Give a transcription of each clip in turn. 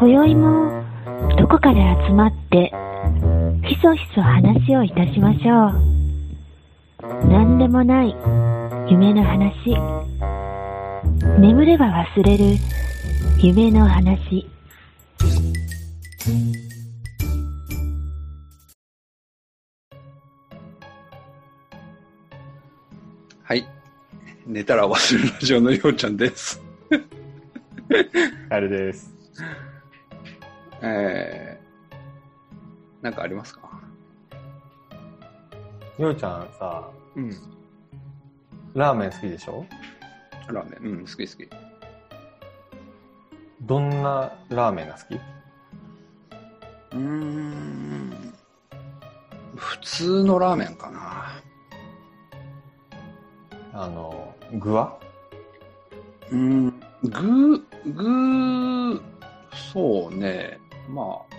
今宵もどこかで集まってひそひそ話をいたしましょう。何でもない夢の話。眠れば忘れる夢の話。はい。寝たら忘れるラジオのようちゃんです。あれです。えー、なんかありますか？ようちゃんさ、うん。ラーメン好きでしょ？ラーメン、うん、好き好き。どんなラーメンが好き？うーん。普通のラーメンかな。あの、具は？うーん、具、具、そうね。まあ、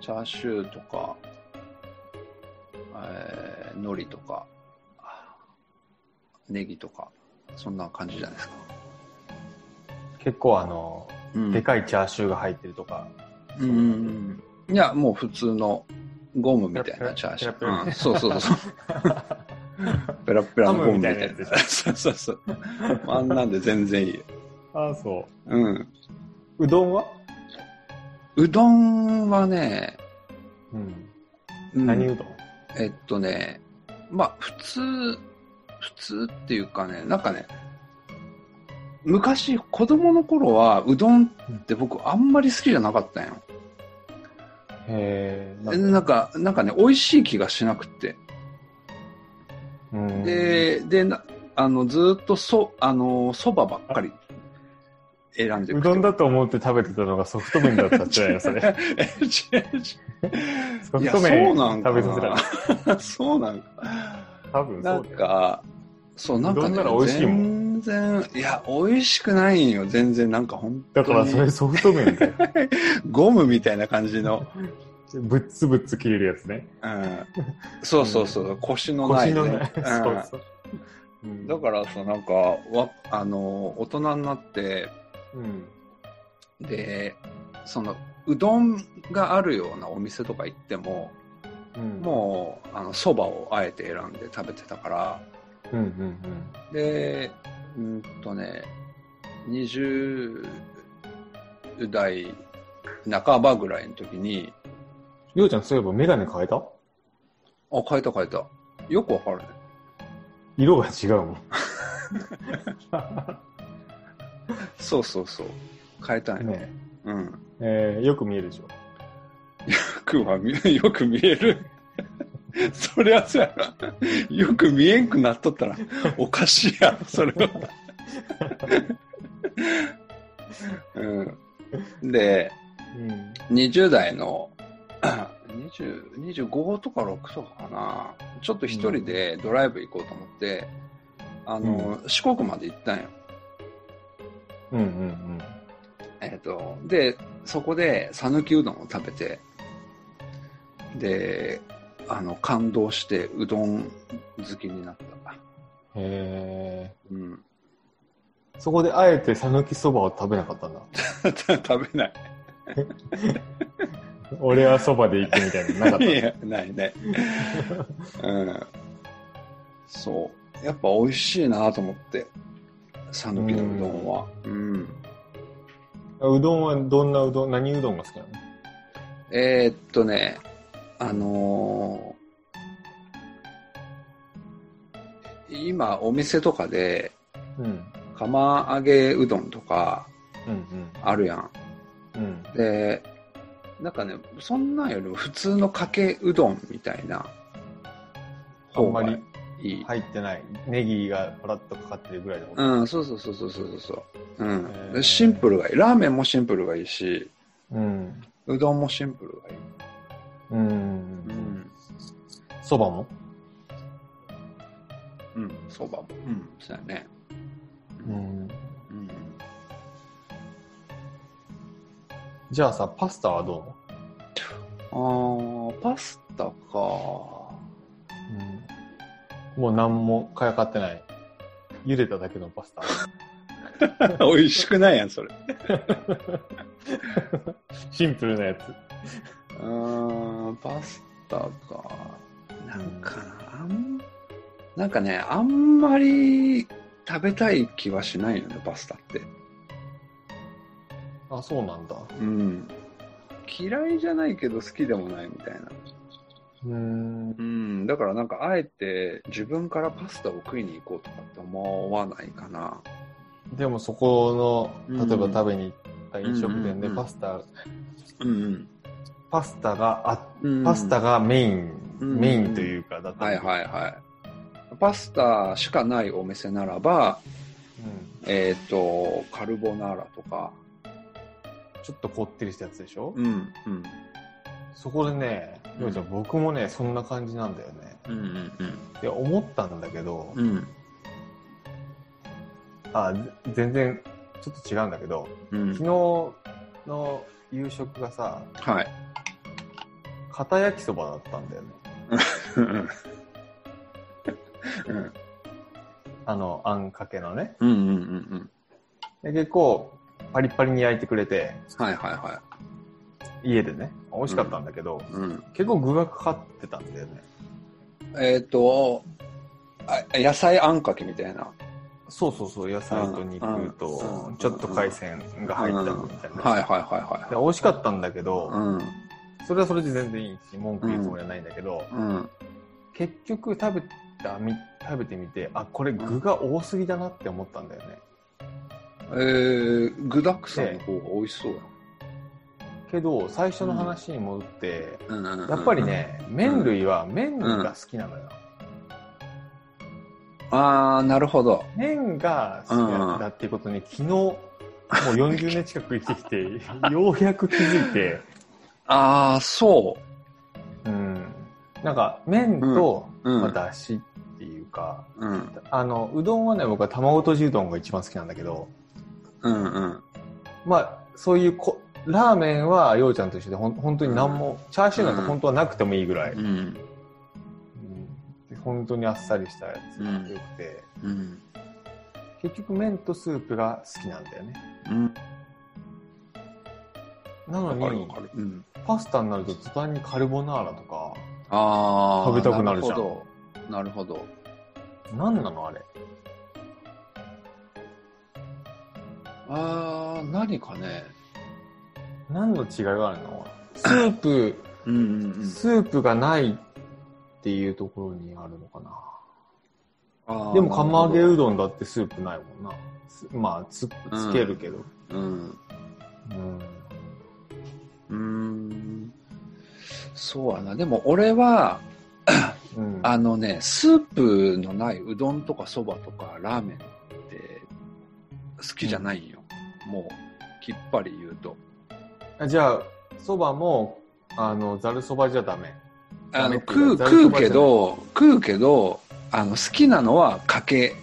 チャーシューとか、えー、海苔とか、ネギとか、そんな感じじゃないですか。結構あの、うんでかいチャーシューが入ってるとか。うん。いや、もう普通のゴムみたいなチャーシュー。うん、そうそうそう。ペラペラのゴムみたいなやつで。そうそうそう。あんなんで全然いいよ。ああ、そうん。う。うどんは？うどんはね、うん。うん何うどん？えっとね、まあ、普通、普通っていうかね、なんかね、昔、子供の頃は、うどんって僕あんまり好きじゃなかったんよ。へえ。でなんか、なんかね、美味しい気がしなくって。うん、で、で、なあの、ずーっとそ、あの、そばばっかり選んでうどんだと思って食べてたのがソフト麺だったんじゃないのそれ。ソフト麺なんか食べさせらな。そうなんか。多分なそうんだよ。か、そう、なんかね、なら美味しいも全然、いや、美味しくないんよ、全然、なんか本当に。だからそれソフト麺だよ。ゴムみたいな感じの。ぶっつぶっつ切れるやつね。うん。そうそうそう、腰のない、ね。腰のない。うんそうそう。うんだからさ、なんか、わ、あの、大人になって、うん。で、その、うどんがあるようなお店とか行っても、うん、もう、あの、蕎麦をあえて選んで食べてたから、うんうんで、うんとね、20代半ばぐらいの時に、うん。ようちゃん、そういえばメガネ変えた？あ、変えた変えた。よくわかるね。色が違うもん。そうそうそう。変えたんよ。ねうん。えー、よく見えるでしょ。よくは見、よく見える。そりゃそうやな。よく見えんくなっとったら、おかしいやろ、それは。うん。で、うん。20代の、20 25とか6とかかな。ちょっと一人でドライブ行こうと思って、あの、四国まで行ったんよ。うんうんえっ、と、で、そこで、讃岐うどんを食べて、で、あの、感動して、うどん好きになった。うん。へうん。ー。そこであえて讃岐そばを食べなかったんだ。食べない。俺はそばで行くみたいなのなかった。いや、ないね。うん。そう。やっぱ美味しいなと思って、讃岐のうどんは。うん。うどんはどんなうどん、何うどんが好きなの？えーっとね、あのー今お店とかでうん。釜揚げうどんとかうんあるやん。うん。うん。で、なんかね、そんなんよりも普通のかけうどんみたいなあんまり。入ってない。ネギがパラッとかかってるぐらいの。うん、そうそうそうそうそうそう。うん。シンプルがいい。ラーメンもシンプルがいいし、うん。うどんもシンプルがいい。うん。うん。そばも？うん、そばも。うん、そうやね。うん。うん。じゃあさ、パスタはどあー、パスタか。う、うん、もう何もかやかってない。茹でただけのパスタ。美味しくないやん、それ。シンプルなやつ。うーん、パスタか。なんかな、あん、なんかね、あんまり食べたい気はしないよね、パスタって。あ、そうなんだ。うん。嫌いじゃないけど好きでもないみたいな。うーん。うん。だからなんか、あえて自分からパスタを食いに行こうとかって思わないかな。でもそこの、例えばうん食べに行った飲食店でうんパスタ、うんパスタがあ、うん。パスタがメイン、うんメインというか、だったはいりはいはい。パスタしかないお店ならば、うんえっ、と、カルボナーラとか、ちょっとこってりしたやつでしょ、うん、うん、そこでね、うん僕もね、そんな感じなんだよね。うん、うん、いや、思ったんだけど、うん、うん、あ、ぜ全然、ちょっと違うんだけど、うん昨日の夕食がさ、はい。片焼きそばだったんだよね。うん、うん、あの、あんかけのね。うん、うん、うん。で結構、パリッパリに焼いてくれて、はいはいは家でね、美味しかったんだけど、い。うん。結構具がかかってたんだよね。えっ、とあ、野菜あんかけみたいな。そうそうそう、野菜と肉うんとう、んちょっと海鮮が入ったみたいな。はいはいはいで美味しかったんだけど。それはそれで全然いいし、文句言うつもりはないんだけど、うん。結局食べたみ食べてみて、あ、これ具が多すぎだなって思ったんだよね。えー、具沢山の方が美味しそうやけど、最初の話に戻って、ん。うんやっぱり。ね、麺類は麺が好きなのよ。あー、なるほど。麺が好きなんだっていうことに昨日、もう40年近く生きてきて、ようやく気づいて、あー、そうん。なんか、麺と、まあ、だしっていうか、う。うん。あの、うどんはね、僕は卵とじうどんが一番好きなんだけど、うんうん。まあ、そういうこ、ラーメンは、ようちゃんと一緒で、ほん本当に何も、チャーシューなんて本当はなくてもいいぐらい、うん。うん本当にあっさりしたやつが良くて、うん。結局麺とスープが好きなんだよね。うん。なのに。パスタになると途端にカルボナーラとか、あー。食べたくなるじゃんなるほど。なるほど。何なのあれ？あー、何かね。何の違いがあるの？スープ、うんうんうん。スープがないっていうところにあるのかな。でも釜揚げうなどんだってスープないもんな。すまあ、つ、つけるけど。うん。うん。うーん。そうやな。でも俺は、うん。あのね、スープのないうどんとかそばとかラーメンって好きじゃないんよ。もう、きっぱり言うと。あじゃあ、そばも、あの、ざるそばじゃダメ。あの、食う、食うけど、食うけど、あの、好きなのはかけ。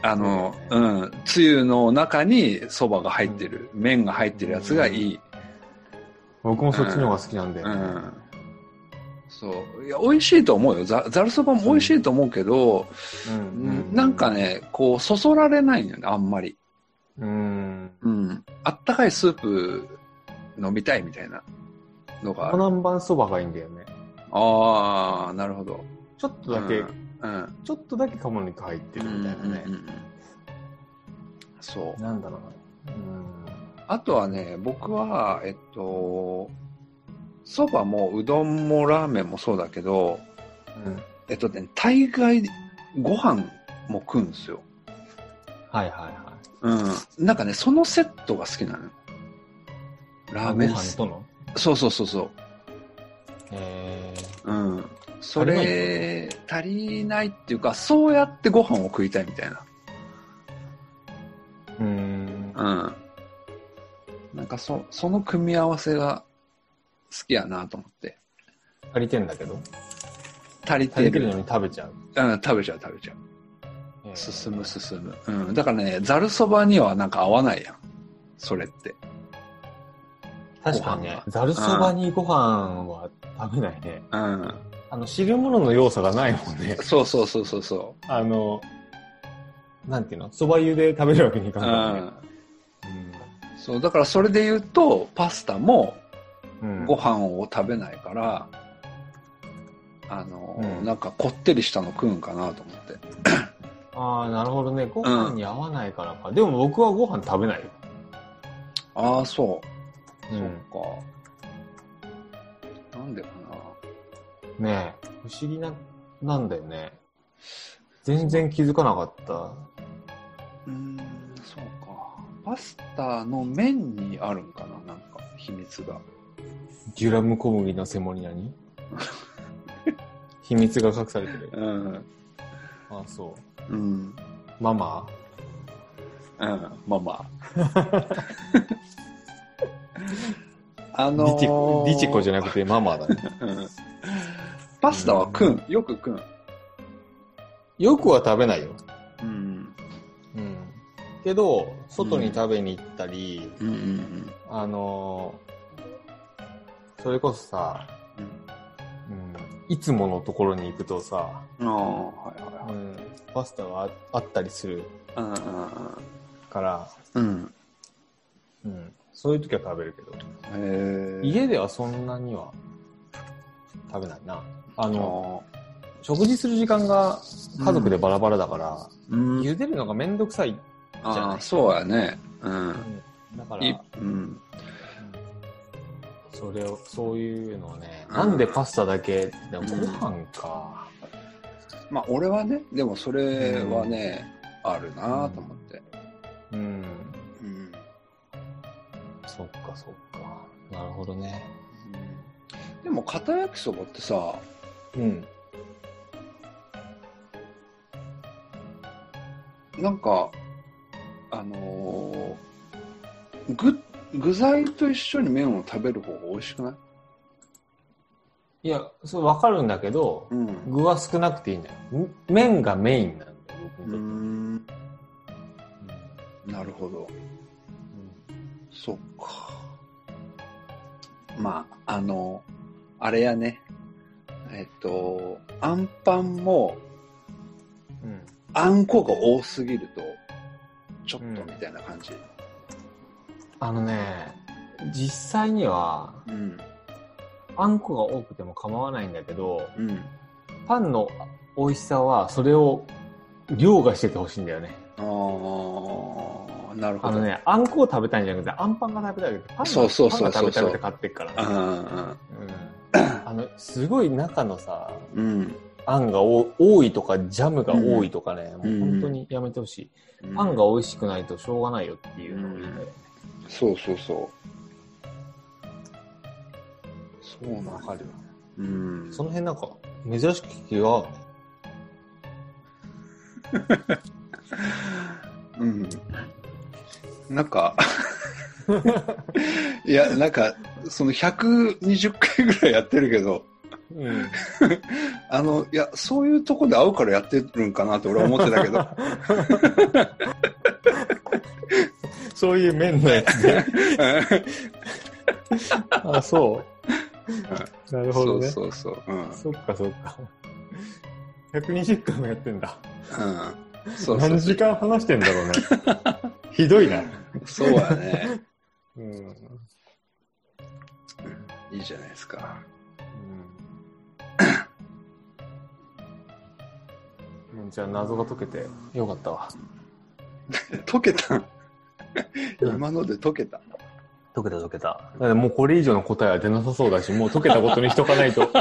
あの、そうだうん、つゆの中にそばが入ってる、麺が入ってるやつがいい。僕もそっちの方が好きなんだよね。うん。そう。いや、美味しいと思うよ。ざざるそばも美味しいと思うけど、うん。うなんか、ね、こう、そそられないんよね、あんまり。うん。うん。あったかいスープ飲みたいみたいなのがある。南蛮そばがいいんだよね。ああ、なるほど。ちょっとだけ、うん。ちょっとだけ鴨肉入ってるみたいなね。うんうんうんそう。なんだろうな。うん。あとはね、僕は、えっと、そばもうどんもラーメンもそうだけど、うん。えっとね、大概ご飯も食うんですよ。はいはいはい。うん。なんかね、そのセットが好きなのよ。ラーメンご飯との？そうそうそうそう。えうん。それ、足りないっていうか、そうやってご飯を食いたいみたいな。ー。うん。うん。なんかそ、その組み合わせが好きやなと思って。足りてんだけど？足りてる。足りてるのに食べちゃう？うん、食べちゃう食べちゃう。えー進む進む。うん。だからね、ざるそばにはなんか合わないやん。それって。確かにね。ざるそばにご飯は食べないね。うん。あの、汁物の要素がないもんね。そうそうそうそうそあの、なんていうの？蕎麦湯で食べるわけにいかんからね。うん。そう、だからそれで言うと、パスタもうん。ご飯を食べないから、あの、うんなんかこってりしたの食うんかなと思って。ああ、なるほどね。ご飯に合わないからか。でも僕はご飯食べないよ。ああ、そう。うん。そっか。なんでかな。ねえ、不思議な、なんだよね。全然気づかなかった。うーん、そうか。パスタの麺にあるんかななんか、秘密が。デュラム小麦のセモニアに？秘密が隠されてる。うん。ああ、そうん。う。ママ？うん。まあまあ。あのリチー、リチコじゃなくてママだね。うんパスタは食うん。よく食うん。よくは食べないよ。うん。うん。けど、外に食べに行ったり、うんうんあのーそれこそさ、うん。うん、いつものところに行くとさ、うん。ああ、はいはういはい。ん、パスタがああったりするから、うん。うん。うん、そういう時は食べるけど、へえ。家ではそんなには食べないな。ああの、の、食事する時間が家族でバラバラだから、うん。茹でるのがめんどくさい。じゃない？ああ、そうやね。うん。うんだから、いうん。うんそれを、そういうのをね、うんなんでパスタだけ、でもうんご飯か。まあ、俺はね、でもそれはね、あるなと思って。うん。うん。そっかそっか。なるほどね。でも、片焼きそばってさ、うん。なんか、あのー具、具材と一緒に麺を食べる方が美味しくない？いや、それわかるんだけど、うん。具は少なくていいんだよ。ん麺がメインなんだよ、僕にとって。ん。なるほど。そっか。まあ、あの、あれやね。えっと、あんパンも、うん。うんあんこが多すぎると、ちょっとみたいな感じ。あのね、実際には、うん。あんこが多くても構わないんだけど、うん。パンの美味しさは、それを凌駕しててほしいんだよね。ああ、なるほど。あのね、あんこを食べたいんじゃなくて、あんパンが食べたいわけパンがそうそうそうそうパンが食べたくて買ってっからね。うんうん。あの、すごい中のさ、うん。うん。あんが多多いとか、ジャムが多いとかね、うんもう本当にやめてほしい。うんパンが美味しくないとしょうがないよっていうのを言いたい。そうそうそう。そうなんわかるよ。うん。その辺なんか、珍しく気が、うん。なんか、いや、なんか、その120回ぐらいやってるけど、うん。あの、いや、そういうとこで会うからやってるんかなって俺は思ってたけど、そういう面のやつで。あ、そう。なるほそうどね。そうそう。うん。そっかそっか。120回もやってんだ。うん。そうそう何時間話してんだろうね。ひどいな。そうやね。うん。いいじゃないですか。うん、じゃあ謎が解けてよかったわ。解けた？今ので解けた？解けた解けた。だってもうこれ以上の答えは出なさそうだし、もう解けたことにしとかないと。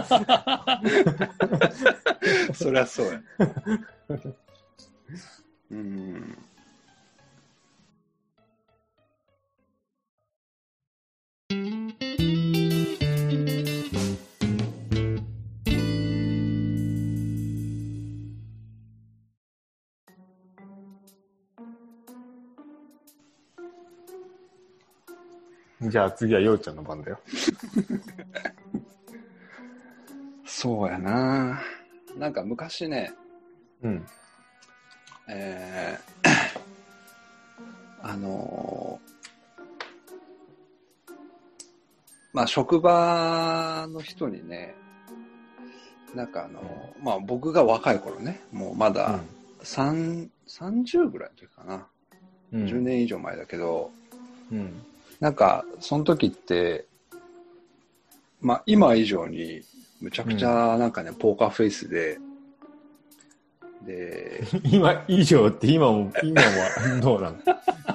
そりゃそうや。うん。じゃあ次はようちゃんの番だよ。そうやななんか昔ね、うん。えー あのーまあ職場の人にね、なんかあのーまあ僕が若い頃ね、もうまだ3、30ぐらいの時かな。うん10年以上前だけど、うん。なんか、その時って、まあ、今以上に、むちゃくちゃ、なんかね、ポーカーフェイスで、で、今以上って今も、今はどうなの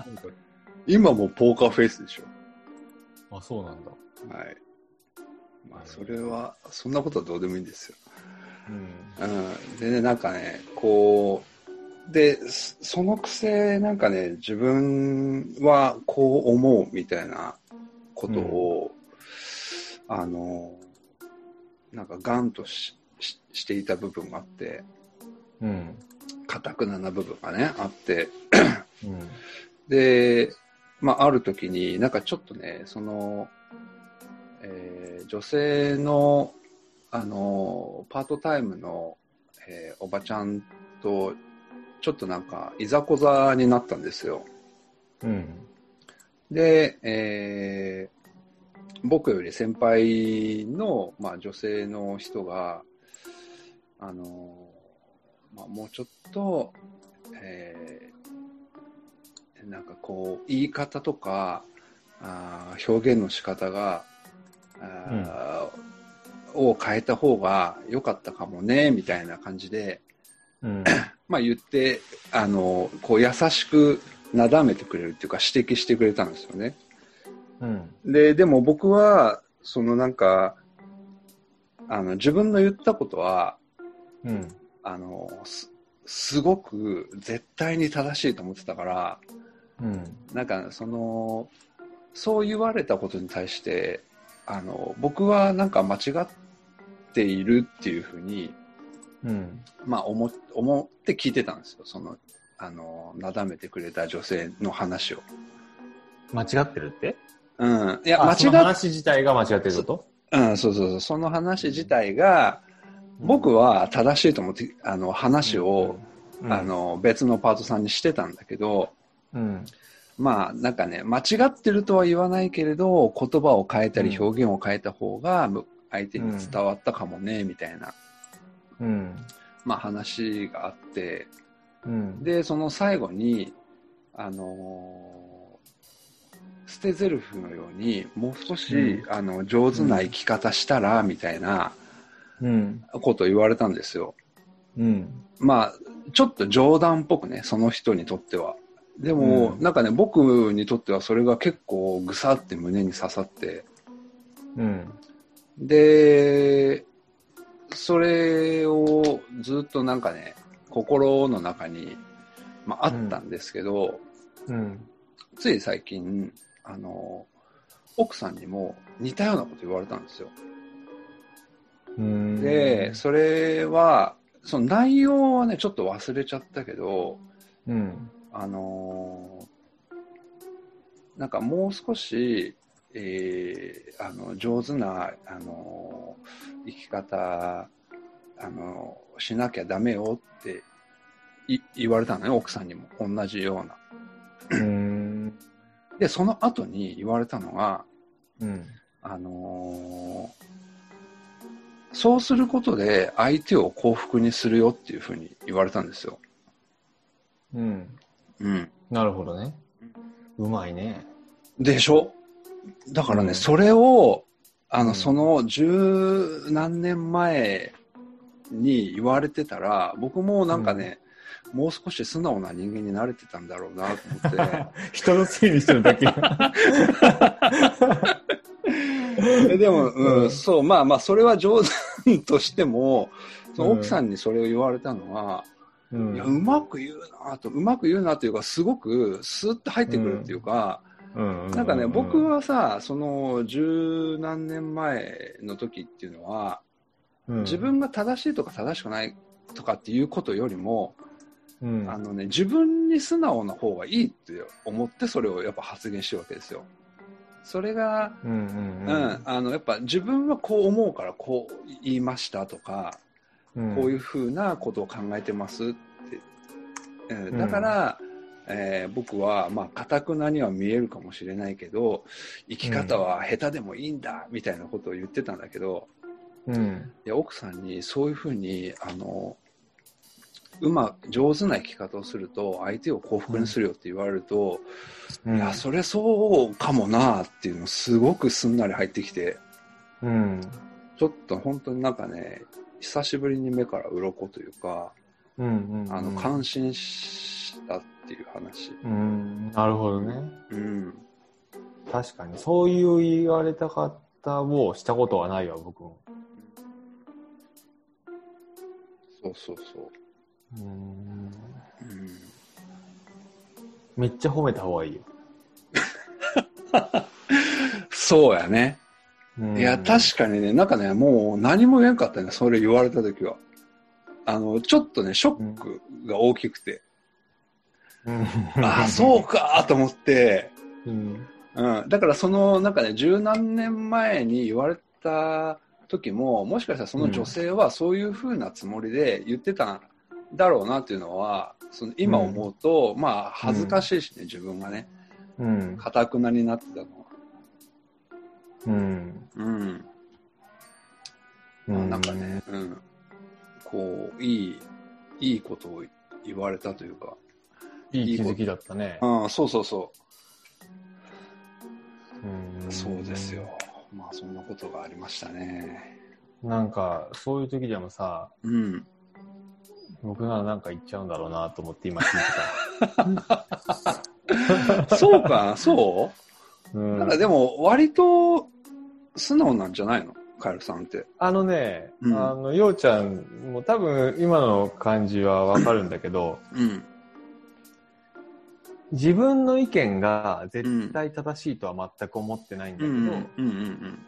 今もポーカーフェイスでしょ。あ、そうなんだ。はい。まあ、それは、そんなことはどうでもいいんですよ。うん。うん。でね、なんかね、こう、で、そそのくせ、なんかね、自分はこう思うみたいなことを、あの、なんかガンとしししていた部分があって、うん。かたくなな部分がね、あって、うん。で、まあ、ある時に、なんかちょっとね、その、えー女性の、あの、パートタイムの、えーおばちゃんと、ちょっとなんか、いざこざになったんですよ。うん。で、えー僕より先輩の、まあ、女性の人が、あの、まあ、もうちょっと、えーなんかこう、言い方とか、あー表現の仕方が、あーを変えた方が良かったかもね、みたいな感じで、うん。まあ言って、あの、こう優しくなだめてくれるっていうか指摘してくれたんですよね。うん。で、でも僕は、そのなんか、あの、自分の言ったことは、うん。あの、す、すごく絶対に正しいと思ってたから、うん。なんかその、そう言われたことに対して、あの、僕はなんか間違っているっていうふうに、うん。まあ思、思って聞いてたんですよ。その、あの、なだめてくれた女性の話を。間違ってるって？うん。いや、間違っ話自体が間違ってることうん、そうそうそう。その話自体が、僕は正しいと思って、あの、話を、うん、あ、の、別のパートさんにしてたんだけど、うん。まあ、なんかね、間違ってるとは言わないけれど、言葉を変えたりうん表現を変えた方が、む相手に伝わったかもね、みたいな、うん。まあ話があって、うん。で、その最後に、あのー捨てゼルフのように、もう少し、うんあの、上手な生き方したら、みたいなうん。ことを言われたんですよ。うん。まあ、ちょっと冗談っぽくね、その人にとっては。でも、うんなんかね、僕にとってはそれが結構ぐさって胸に刺さって、うん。で、それをずっとなんかね、心の中に、まあ、あったんですけど、うん。つい最近、あの、奥さんにも似たようなこと言われたんですよ。うん。で、それは、その内容はね、ちょっと忘れちゃったけど、うん。あのーなんかもう少し、えーあの上手な、あのー生き方、あのーしなきゃダメよってい言われたのよ、奥さんにも。同じような。うん。で、その後に言われたのが、うん。あのーそうすることで相手を幸福にするよっていうふうに言われたんですよ。うん。うん。なるほどね。うまいね。でしょ？だからね、うんそれを、あの、うんその十何年前に言われてたら、僕もなんかね、もう少し素直な人間になれてたんだろうなと思って。人のせいにしてるだけ。えでも、うん、うん。そう、まあまあ、それは冗談としても、そのうん。奥さんにそれを言われたのは、ういや、うまく言うなと、うまく言うなというか、すごくスーッと入ってくるっていうか、ん。なんかね、僕、はさ、その十何年前の時っていうのは、自、分が正しいとか正しくないとかっていうことよりも、うん。あのね、自分に素直な方がいいって思ってそれをやっぱ発言してるわけですよ。それが、うんあの、やっぱ自分はこう思うからこう言いましたとか、うん。こういうふうなことを考えてますって。うん、だから、えー僕は、まあ、かたくなには見えるかもしれないけど、生き方は下手でもいいんだ、みたいなことを言ってたんだけど、うん。いや奥さんにそういうふうに、あの、うまく上手な生き方をすると相手を幸福にするよって言われると、うんいや、それそうかもなっていうのすごくすんなり入ってきて、うん。ちょっと本当になんかね、久しぶりに目から鱗というか、うんうん。あの、感心したっていう話。うん。なるほどね。うん。確かに。そういう言われた方をしたことはないわ、僕も。そうそうそう。うん。うん。めっちゃ褒めた方がいいよ。そうやね。うんいや、確かにね、なんかね、もう何も言えんかったね、それ言われた時は。あの、ちょっとね、ショックが大きくて、うん。ああ、そうかと思って、うん。うん。だからその、なんかね、十何年前に言われた時も、もしかしたらその女性はそういう風なつもりで言ってたんだろうなっていうのは、その今思うと、まあ、恥ずかしいしね、自分がね、うん。かたくなになってたのは。うん。うん。まあなんかね、うん。こう、いい、いいことを言われたというか、いい気づきだったね。うん、そうそうそうんう。そうですよ。。まあ、そんなことがありましたね。なんか、そういう時でもさ、うん。僕ならなんか言っちゃうんだろうなと思って今聞いて そうか？な、そた。う？う、んなんかでも、割と、素直なんじゃないの？カエルさんって。あのね、うんあの、ようちゃんも多分今の感じはわかるんだけど、うん。自分の意見が絶対正しいとは全く思ってないんだけど、うん。うん。うん。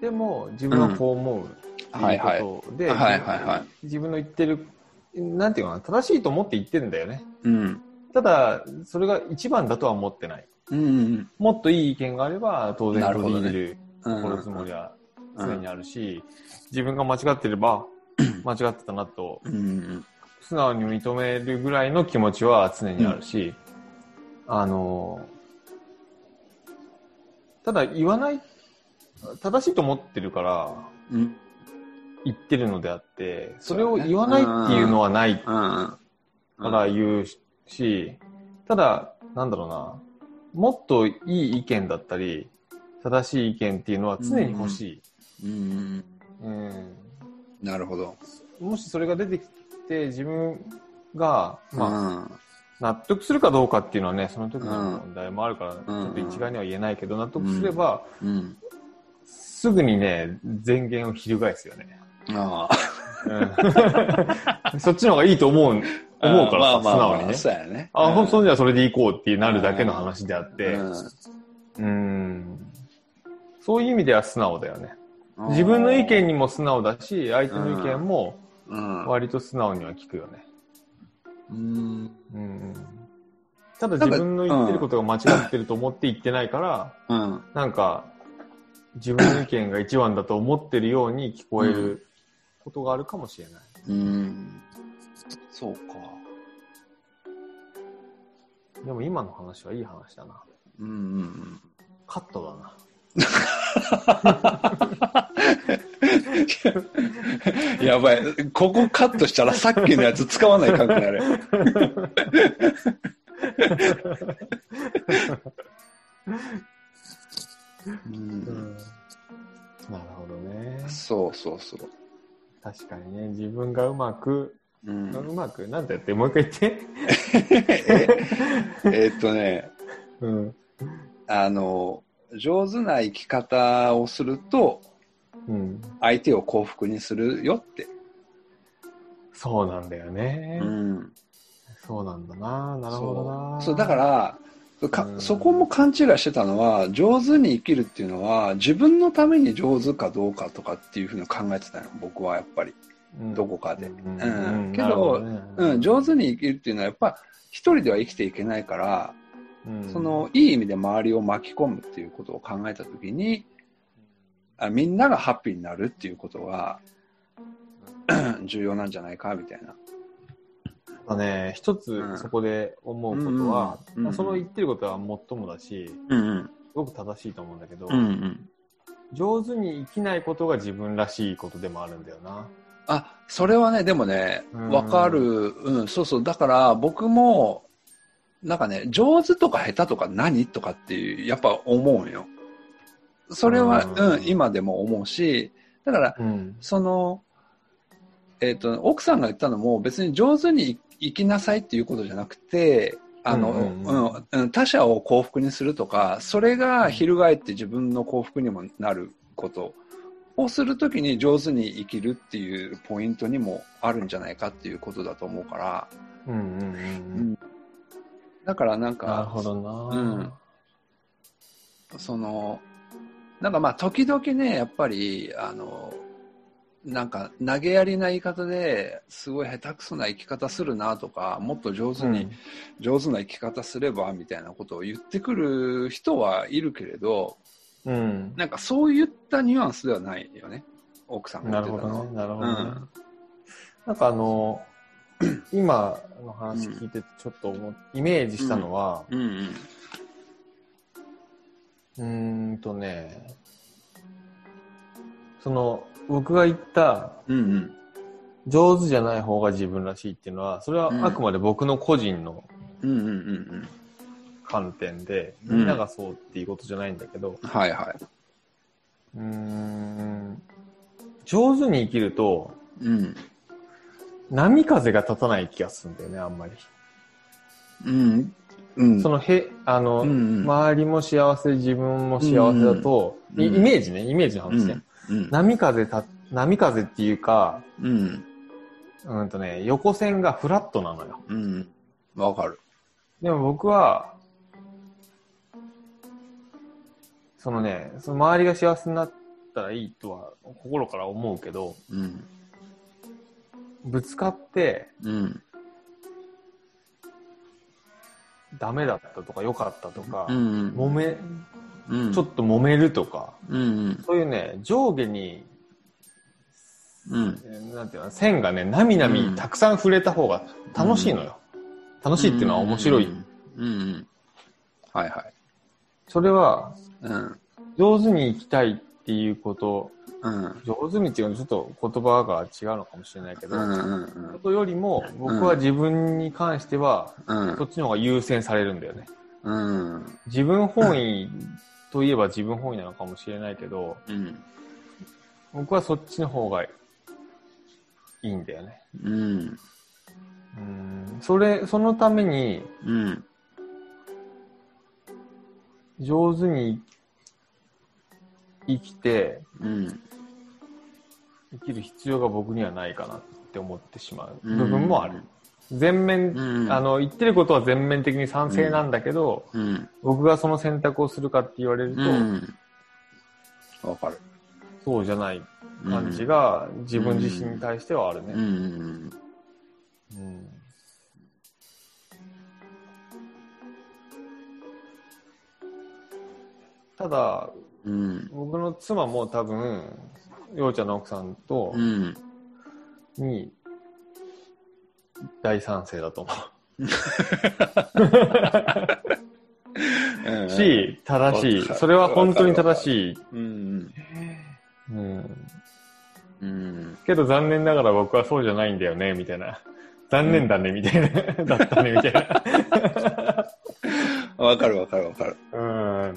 でも自分はこう思うってはいうことで、はいはいはい。自分の言ってる、なんていうのかな、正しいと思って言ってるんだよね。うん。ただ、それが一番だとは思ってない。うん。もっといい意見があれば、当然取り入れるつもりは常にあるし、自分が間違ってれば、間違ってたなと、うん。素直に認めるぐらいの気持ちは常にあるし、あの、ただ言わない、正しいと思ってるからうん。言ってるのであって、それを言わないっていうのはないうん。から言うし、ただ、なんだろうな、もっといい意見だったり、正しい意見っていうのは常に欲しい。うん。うんなるほど。もしそれが出てきて、自分が、まあ、ま納得するかどうかっていうのはね、その時の問題もあるから、ちょっと一概には言えないけど、納得すれば、あ、うん。すぐにね、前言を翻すよね。あうん そっちの方がいいと思う、思うあ。から素直にね。そうやね。あ、ほんとにじゃあそれで行こうっていうなるだけの話であって、うんうん。そういう意味では素直だよね。自分の意見にも素直だし、相手の意見もうん。割と素直には聞くよね。うん。うん。ただ自分の言ってることが間違ってると思って言ってないから、うん。なんか、自分の意見が一番だと思ってるように聞こえることがあるかもしれない。うん。そうか。でも今の話はいい話だな。うんうんカットだな。うん。やばい。ここカットしたらさっきのやつ使わないかんくなる。うんなるほどね。そうそうそう。確かにね、自分がうまく、うん、うまく、なんてやって、もう一回言って。ええーっとね、うん。あの、上手な生き方をすると、うん。相手を幸福にするよって。そうなんだよね。うん。そうなんだな。なるほどな。そう、だから、かうんそこも勘違いしてたのは、上手に生きるっていうのは、自分のために上手かどうかとかっていうふうに考えてたの、僕はやっぱり。うん、どこかでうんうんけどねうん、上手に生きるっていうのは、やっぱ、一人では生きていけないから、うんその、いい意味で周りを巻き込むっていうことを考えたときに、あみんながハッピーになるっていうことが、重要なんじゃないか、みたいな。だね、一つうんそこで思うことは、うんうんまあその言ってることはもっともだし、うんうん。すごく正しいと思うんだけど、うんうん。上手に生きないことが自分らしいことでもあるんだよな。あ、それはね、でもね、うんわかる。うん、そうそう。だから僕も、なんかね、上手とか下手とか何とかっていう、やっぱ思うんよ。それは、うんうん、今でも思うし、だから、うん。その、えっ、と、奥さんが言ったのも別に上手に生きなさいっていうことじゃなくて、あの、ううんんうんうん他者を幸福にするとか、それが翻って自分の幸福にもなることをするときに上手に生きるっていうポイントにもあるんじゃないかっていうことだと思うから、うんうんうん。だからなんか、なるほどな。うんその、なんかまあ時々ね、やっぱり、あの、なんか投げやりな言い方ですごい下手くそな生き方するなとか、もっと上手に、上手な生き方すればみたいなことを言ってくる人はいるけれど、うん。なんかそういったニュアンスではないよね。奥さんがなる言ってたのは。ほどね。なるほどね。うんなんかあの、今の話聞いてちょっと思っイメージしたのは、うんうん。うーんとね、その、僕が言った、うんうん。上手じゃない方が自分らしいっていうのは、それはうんあくまで僕の個人のうんうんうんうん。観点で、うんみんながそうっていうことじゃないんだけど、はいはい。うーん、上手に生きると、うん。波風が立たない気がするんだよね、あんまり。うん。うん。そのへ、あの、うんうん周りも幸せ、自分も幸せだと、うんいイメージね、イメージの話ね。うん。波風た、波風っていうか、うん。うんとね、横線がフラットなのよ。うん。わかる。でも僕は、そのね、その周りが幸せになったらいいとは心から思うけど、うん。ぶつかってうん。ダメだったとか良かったとか、うん。揉め、うん。ちょっと揉めるとか、うん。そういうね、上下に、うん。えーなんていうの、線がね、なみなみたくさん触れた方が楽しいのよ。楽しいっていうのは面白い。うん。うん。はいはい。それは、うん。上手に生きたいっていうこと、うん。上手にっていうのはちょっと言葉が違うのかもしれないけど、うん。うん。ことよりも、僕は自分に関しては、うん。そっちの方が優先されるんだよね。うん。自分本位といえば自分本位なのかもしれないけど、うん。僕はそっちの方がいいんだよね。うん。うん。それ、そのために、うん。上手に生きて、うん。生きる必要が僕にはないかなって思ってしまううん部分もある。全面、うんあの、言ってることは全面的に賛成なんだけど、うん。僕がその選択をするかって言われると、うん。わかる。そうじゃない感じが自分自身に対してはあるね。うん。うんただ、うん。僕の妻も多分、ようちゃんの奥さんとうん。に大賛成だと思う。し、正しい。それは本当に正しい。うん。うん。うん。けど残念ながら僕はそうじゃないんだよね、みたいな。残念だね、みたいな。だったね、みたいな。わかるわかるわかる。うん、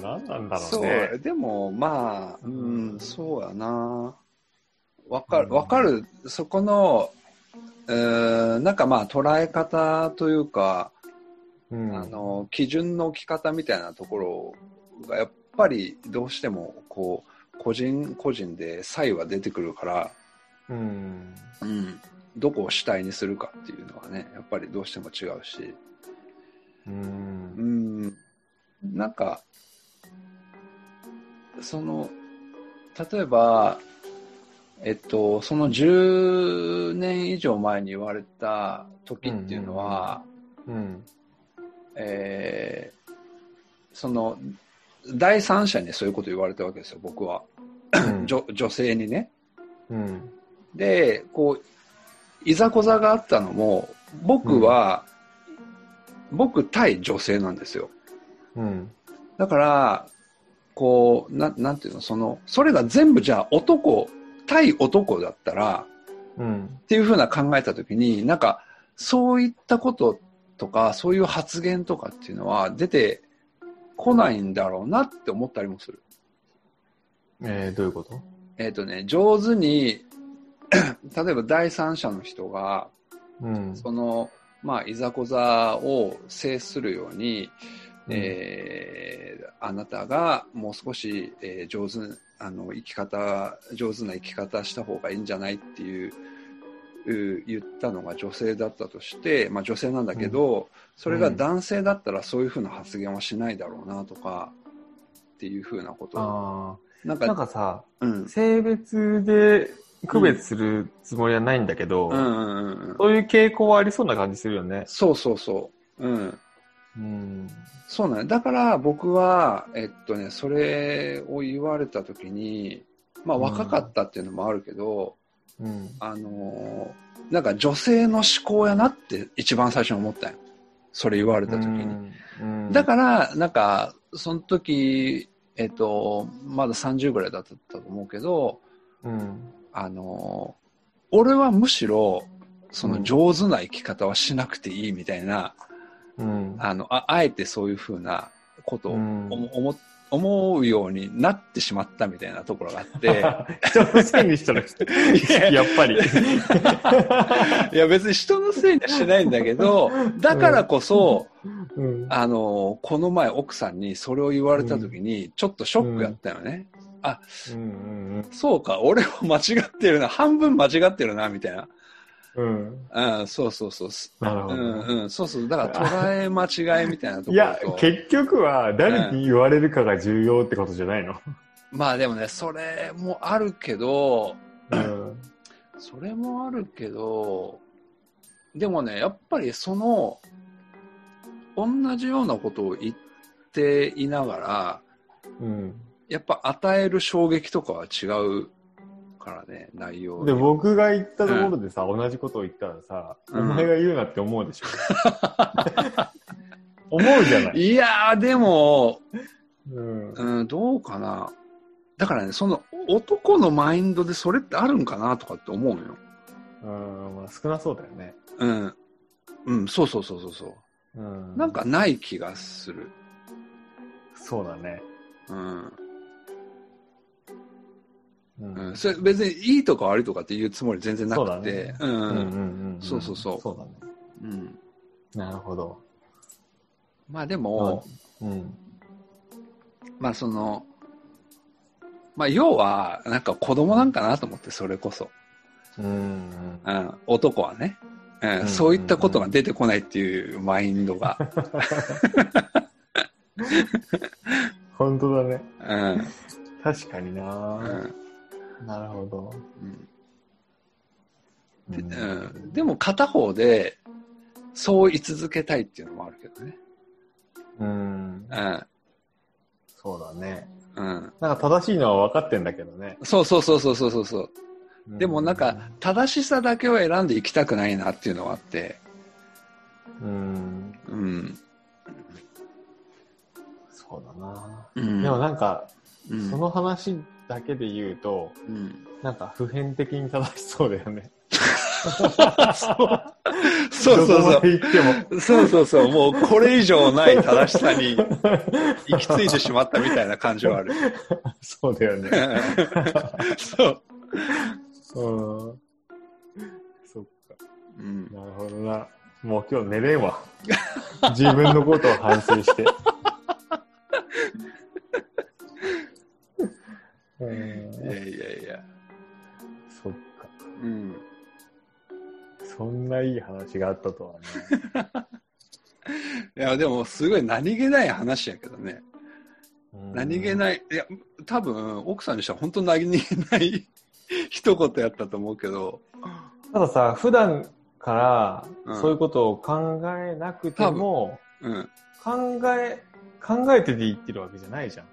何なんだろうそね。う、でもまあ、うん、そうやな。わかる、わかる。そこの、えーなんかまあ捉え方というか、うんあの、基準の置き方みたいなところがやっぱりどうしてもこう、個人個人で差異は出てくるから、うん。うん、どこを主体にするかっていうのはね、やっぱりどうしても違うし、う。うんん、なんか、その、例えば、えっと、その10年以上前に言われた時っていうのは、うん。えーその、第三者にそういうこと言われたわけですよ、僕は。うん女女性にね。うん。で、こう、いざこざがあったのも、僕は、僕対女性なんですよ。うん。だから、こう、ななんていうの、その、それが全部じゃあ男、対男だったら、うん。っていうふうな考えたときに、なんか、そういったこととか、そういう発言とかっていうのは出てこないんだろうなって思ったりもする。えー、どういうこと？えっ、とね、上手に、例えば第三者の人が、うん。その、まあ、いざこざを制するように、うん。えーあなたがもう少し、えー上手あの生き方上手な生き方した方がいいんじゃないっていうう言ったのが女性だったとして、まあ、女性なんだけど、それが男性だったらそういうふうな発言はしないだろうなとかっていうふうなこと。なんかなんかさ、うん。性別で区別するつもりはないんだけど、そういう傾向はありそうな感じするよね。そうそうそううんうん。そうなんだから僕は、えっとね、それを言われた時に、まあうん若かったっていうのもあるけど、うん。あのーなんか女性の思考やなって一番最初に思ったよ。それ言われた時に。うんだから、なんか、その時、えっと、まだ30ぐらいだったと思うけど、うん。あのー俺はむしろ、そのうん上手な生き方はしなくていいみたいな、うん。あの、ああえてそういうふうなことをうん思思思うようになってしまったみたいなところがあって、人のせいにしたら、やっぱり。いや別に人のせいにはしないんだけど、だからこそ、うんあの、この前奥さんにそれを言われた時に、ちょっとショックやったよね。うんそうか、俺は間違ってるな、半分間違ってるな、みたいな。うんうん。うん、そうそうそう。うなるほど。んうん、そうそう。だから捉え間違いみたいなところいやと。、結局は誰に言われるかが重要ってことじゃないの？まあでもね、それもあるけど、うん。それもあるけど、でもね、やっぱりその、同じようなことを言っていながら、うん。やっぱ与える衝撃とかは違うからね、内容で、に僕が言ったところでさ、同じことを言ったらさ、うんお前が言うなって思うでしょ。思うじゃない。いやー、でも、うん。うん、どうかな。だからね、その男のマインドでそれってあるんかなとかって思うのよ。うん、まあ少なそうだよね。うん。うん、そうそうそうそうそう。うん。なんかない気がする。そうだね。うん。ううん、それ別にいいとか悪いとかって言うつもり全然なくて。うん。うんうんうん。そうそうそうそうだね。うん。なるほど。まあでも、うん。まあその、まあ要は、なんか子供なんかなと思って、それこそ。うん。うん。男はね。うん、んそういったことが出てこないっていうマインドが。本当だね。うん。確かにう。なんなるほど。うんでうん、でも片方で、そう居続けたいっていうのもあるけどね。うん。うん。そうだね。うん。なんか正しいのは分かってんだけどね。そうそうそうそうそうそうそう。でもなんかう、正しさだけを選んでいきたくないなっていうのはあって。うん。うん。そうだな。うん。でもなんか、うん、その話だけで言うと、うん。なんか普遍的に正しそうだよね。そうそうそう。そうそうそう。もうこれ以上ない正しさに行き着いてしまったみたいな感じはある。そうだよね。そう。うん。そっか。うん。なるほどな。もう今日寝れんわ。自分のことを反省して。うんいやいやいや。そっか。うん。そんないい話があったとはね。いや、でもすごい何気ない話やけどね。何気い。ない。いや、多分、奥さんにしては本当何気ない 一言やったと思うけど。たださ、普段からうんそういうことを考えなくても、うん。考え、考えてで言ってるわけじゃないじゃん。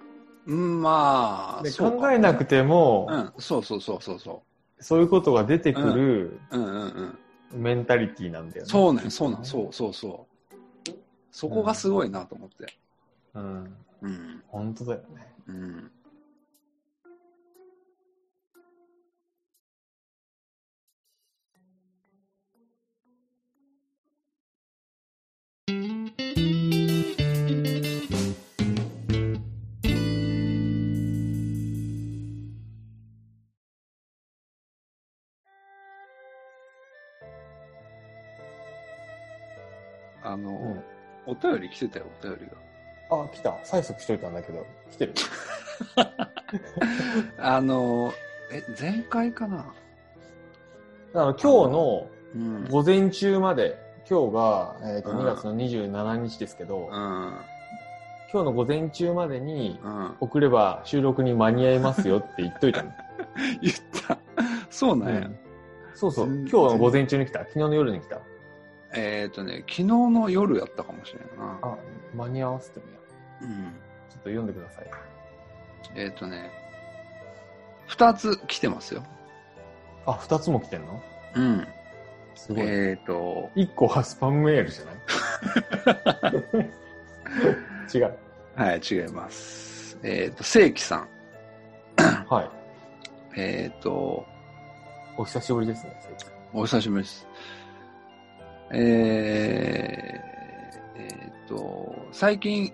うんまあ、考えなくても、う、そうそうそうそうそう。そういうことが出てくる、うん、うんうんうん。メンタリティーなんだよね。そうねそうなんそうそうそう。そこがすごいなと思って。うん、うん、本当だよね。うんうん。あの、うんお便り来てたよ、お便りが。あ、来た。催促しといたんだけど、来てる。あの、え、前回かな？あの今日のうん。午前中まで、今日が、えーとうん2月の27日ですけど、うん。今日の午前中までにうん。送れば収録に間に合いますよって言っといたの。言った。そうなんや。うんそうそう。今日の午前中に来た。昨日の夜に来た。えっ、とね、昨日の夜やったかもしれんな。あ、間に合わせてみようん。う。ちょっと読んでください。えっ、とね、二つ来てますよ。あ、二つも来てんの？うん。すごい。えっ、と、一個はスパムメールじゃない？違う。はい、違います。えっ、と、正規さん。はい。えっ、と、お久しぶりですね、お久しぶりです。えー、えーと、最近、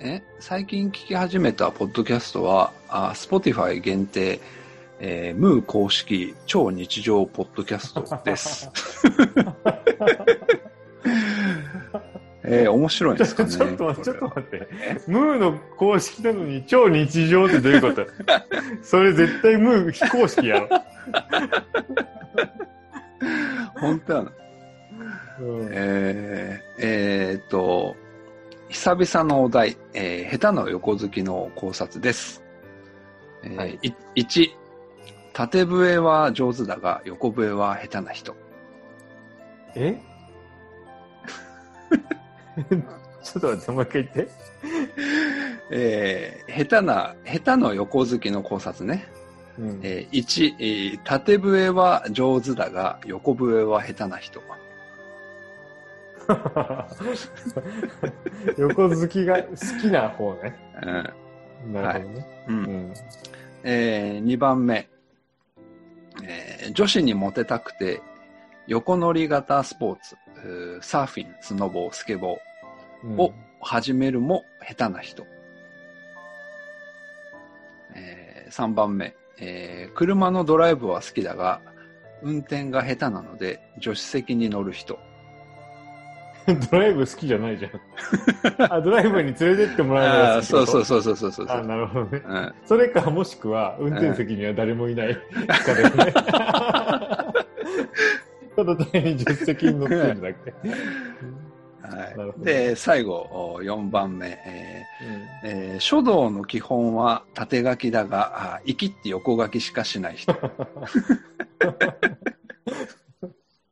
え？最近聞き始めたポッドキャストは、あ Spotify 限定、えー、ムー公式超日常ポッドキャストです。えー、面白いんですかね。ちょっと待って、ちょっと待って。ムーの公式なのに超日常ってどういうこと？それ絶対ムー非公式やろ。本当やな。うんえー、えーと、久々のお題、えー下手な横好きの考察です。えーはいい1、縦笛は上手だが横笛は下手な人。え？ちょっと待って、もう一回言って。えー下手な、下手の横好きの考察ね。うんえー1、えー縦笛は上手だが横笛は下手な人。横好きが好きな方ね。うんなるほどね。ううんん。え2番目、えー女子にモテたくて横乗り型スポーツ、うーサーフィン、スノボー、スケボうんーを始めるも下手な人。え3番目、えー車のドライブは好きだが運転が下手なので助手席に乗る人。ドライブ好きじゃないじゃん。あ、ドライブに連れてってもらうのああそうそうそうそうそうそうあ、なるほどね。うんそれか、もしくは、運転席には誰もいないかだよね。ただ単に助手席に乗ってるだけ。はいで、最後、お4番目、えーえー書道の基本は縦書きだが、あ生きって横書きしかしない人。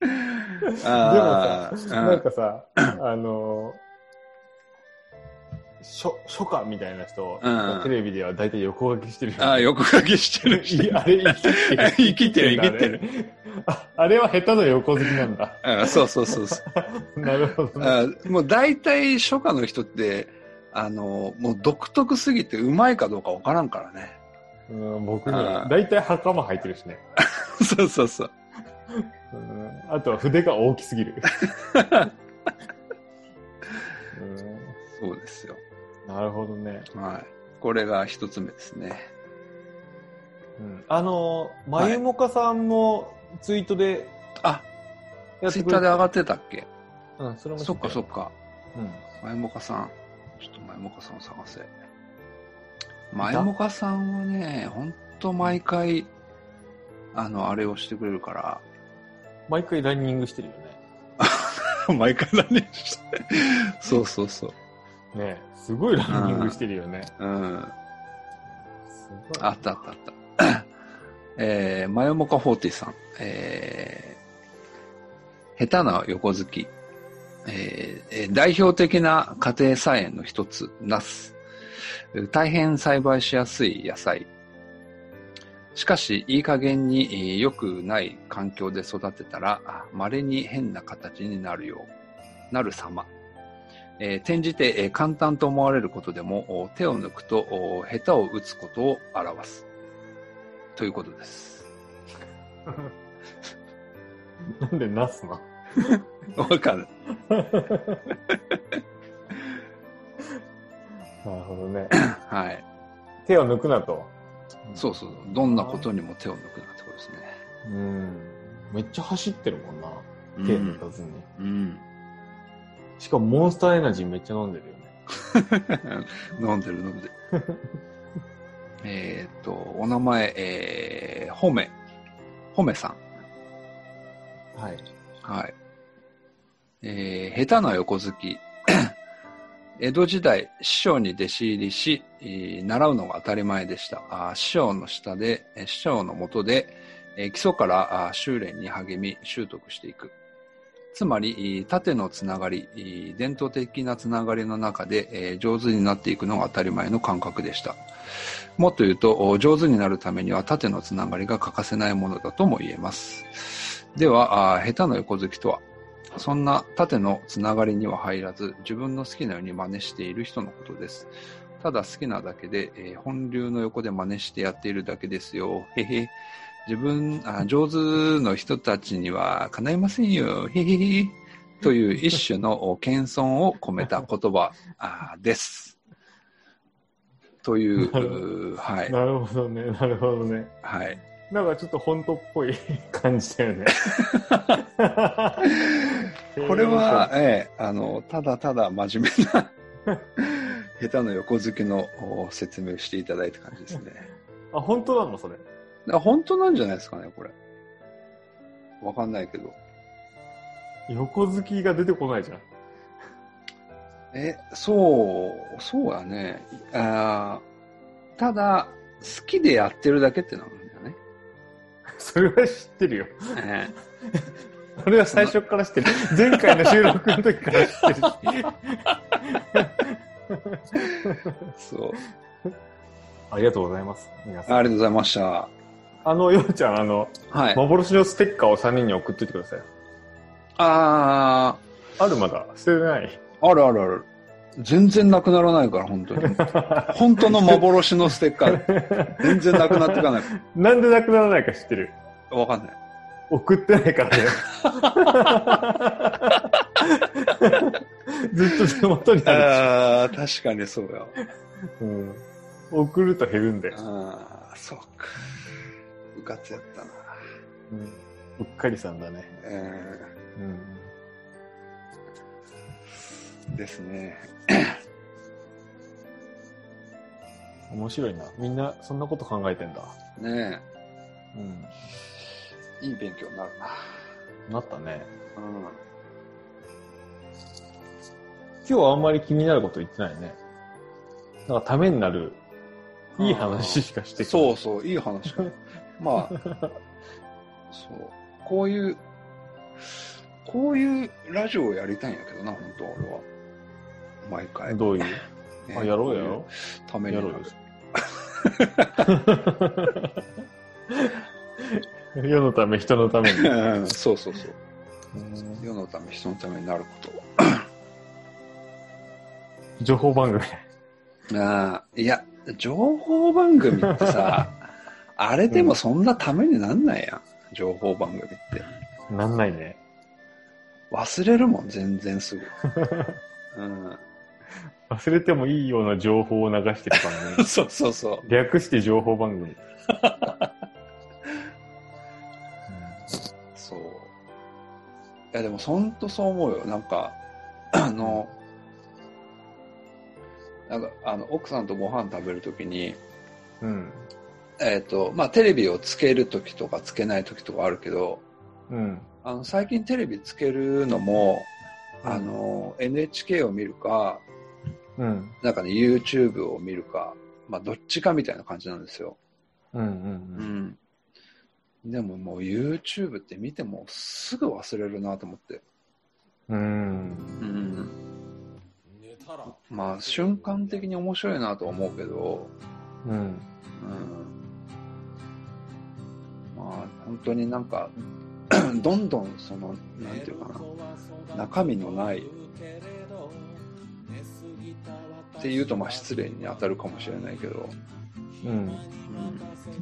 でもなんかさ、あの書、書家みたいな人、うんテレビでは大体横書きしてるよねあー横書きしてる人。いあれ 生きてる。生きてるああれは下手の横好きなんだ。あそうそうそうそう。なるほどね。あもう大体書家の人って、あの、もう独特すぎてうまいかどうかわからんからね。うん、僕には大体袴履いてるしね。そうそうそう。うんあとは筆が大きすぎる。そうですよ。うん、なるほどね。はい。これが一つ目ですね。うん、あの、まゆもかさんもツイートであ、やってくれツイッターで上がってたっけ？うん、それも知そっかそっっか。たよ。前もかさん。ちょっと前もかさんを探せ。前もかさんはね、ほんと毎回、あの、あれをしてくれるから、うん。毎回ランニングしてるよね。毎回何して。そうそうそう。ねすごいランニングしてるよね。うん。すごい。あったあったあった。えー、マヨモカ40さん。えー、下手な横好き。えーえー代表的な家庭菜園の一つ、ナス。大変栽培しやすい野菜。しかし、いい加減にえー良くない環境で育てたら、あ稀に変な形になるよう、なる様。えー転じて、えー簡単と思われることでも、お手を抜くと、お下手を打つことを表す。ということです。なんでナスな わかる。なるほどね。はい。手を抜くなと。そうそう。どんなことにも手を抜くなってことですね。うん。めっちゃ走ってるもんな。うん手抜かずに。うん。しかもモンスターエナジーめっちゃ飲んでるよね。飲んでる飲んでる。えーっと、お名前、えー、ほめ。ほめさん。はい。はい。えー、下手な横好き。江戸時代、師匠に弟子入りし、習うのが当たり前でした。師匠の下で、師匠の下で、基礎から修練に励み、習得していく。つまり、縦のつながり、伝統的なつながりの中で、上手になっていくのが当たり前の感覚でした。もっと言うと、上手になるためには縦のつながりが欠かせないものだとも言えます。では、下手の横好きとは、そんな縦のつながりには入らず、自分の好きなように真似している人のことです。ただ好きなだけで、えー本流の横で真似してやっているだけですよ。へへ。自分、あ上手の人たちには叶いませんよ。へへへ。という一種のお謙遜を込めた言葉です。という、はい。なるほどね、なるほどね。はい。なんかちょっと本当っぽい 感じだよね。これは、ええ、あの、ただただ真面目な、下手の横好きのお説明をしていただいた感じですね。あ、本当なのそれ？あ本当なんじゃないですかね、これ。わかんないけど。横好きが出てこないじゃん。え、そう、そうやね。あーただ、好きでやってるだけってなんだよね。それは知ってるよ。えそれは最初から知ってる。前回の収録の時から知ってるそう。ありがとうございます。皆さん。ありがとうございました。あの、ようちゃん、あの、はい。幻のステッカーを3人に送っといてください。ああるまだ捨ててない。ー、あるあるある。全然なくならないから、本当に。本当の幻のステッカー、全然なくなっていかない。なんでなくならないか知ってる？わかんない。送ってないからね。ずっと手元にあああ、確かにそうや。るし、うん。送ると減るんだよ。ああ、そうか。うかつやったな。うん。うっかりさんだね。えうん。ー、ですね。面白いな。みんなそんなこと考えてんだ。ねうん。え、いい勉強になるな。なったね。うん。今日はあんまり気になること言ってないね。なんかためになる、いい話しかしてそうそう、いい話か。まあ、そう。こういう、こういうラジオをやりたいんやけどな、本当俺は。毎回。どういう、ねあ、やろうやろためにやろうよ。世のため、人のために。うんそうそうそう。うん世のため、人のためになること。情報番組。ああ、いや、情報番組ってさ、あれでもそんなためになんないやん。情報番組って。なんないね。忘れるもん、全然すぐ。うん。忘れてもいいような情報を流してる番組。そうそうそう。略して情報番組。そう。いや、でも、ほんとそう思うよ。なんか、あの、なんか、あの、奥さんとご飯食べるときに、うん。えっ、と、まあ、テレビをつけるときとかつけないときとかあるけど、うん。あの、最近テレビつけるのも、あの、NHK を見るか、うん。なんかね、YouTube を見るか、まあ、どっちかみたいな感じなんですよ。うん。う。うんん。でももう YouTube って見てもすぐ忘れるなと思って。うん。うん。まあ、瞬間的に面白いなとは思うけど、うん。うん。まあ、本当になんか、どんどんその、なんていうかな、中身のない、っていうとまあ失礼に当たるかもしれないけど、うん。うん、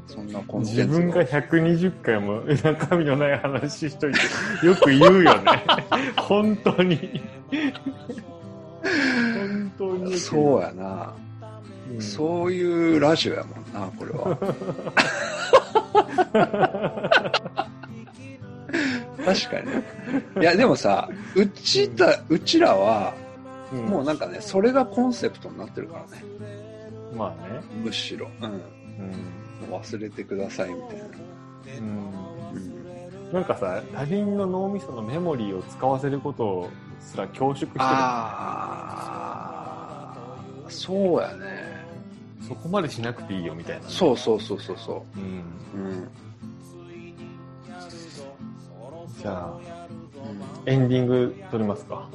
そんなコンテンツ自分が120回も 中身のない話しといて、よく言うよね。本当に。本当に。そうやな、うん。そういうラジオやもんな、これは。確かに。いや、でもさ、うちた、うちらは、うんもうなんかね、それがコンセプトになってるからね。まあね。むしろ。うん。うん。忘れてくださいみたいな。うんうん。なんかさ、他人の脳みそのメモリーを使わせることすら恐縮してる。ああ、そうやね。そこまでしなくていいよみたいな、そうそうそうそうそうん。う。うん。じゃあ、エンディング撮りますか。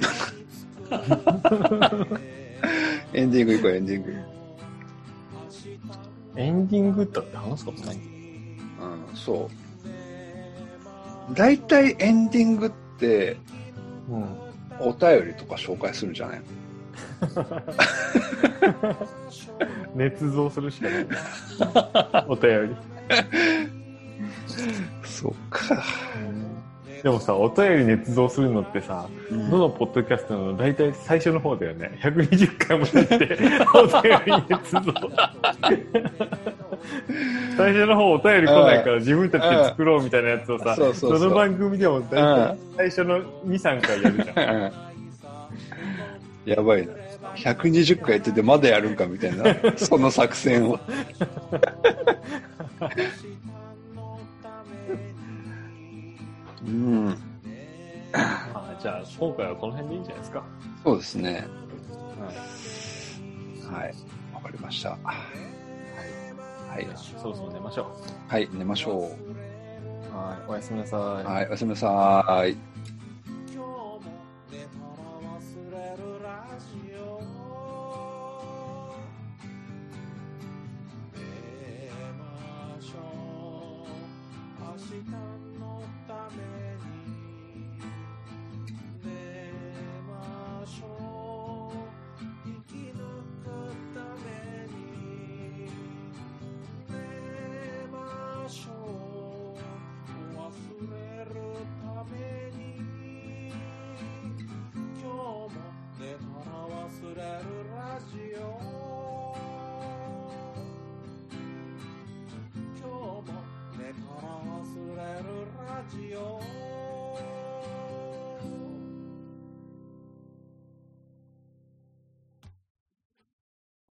エンディング行こう、エンディング。エンディングだって話すことない？うん、そう。大体エンディングって、うん。お便りとか紹介するんじゃない？捏造するしかない。お便り。そうか。でもさ、お便り捏造するのってさ、うんどのポッドキャストの大体最初の方だよね。120回もやって、お便り捏造。最初の方お便り来ないから自分たちで作ろうみたいなやつをさ、その番組でも大体最初の2、3回やるじゃんやばいな。120回やっててまだやるんかみたいな、その作戦を。うん、あじゃあ、今回はこの辺でいいんじゃないですか？そうですね。はい。わかりました。はい。はい。そろそろ寝ましょはい、寝ましょう。はい、おやすみなさい。う。はい、おやすみなさい。今日も寝たら忘れるラジオ寝ましょう明日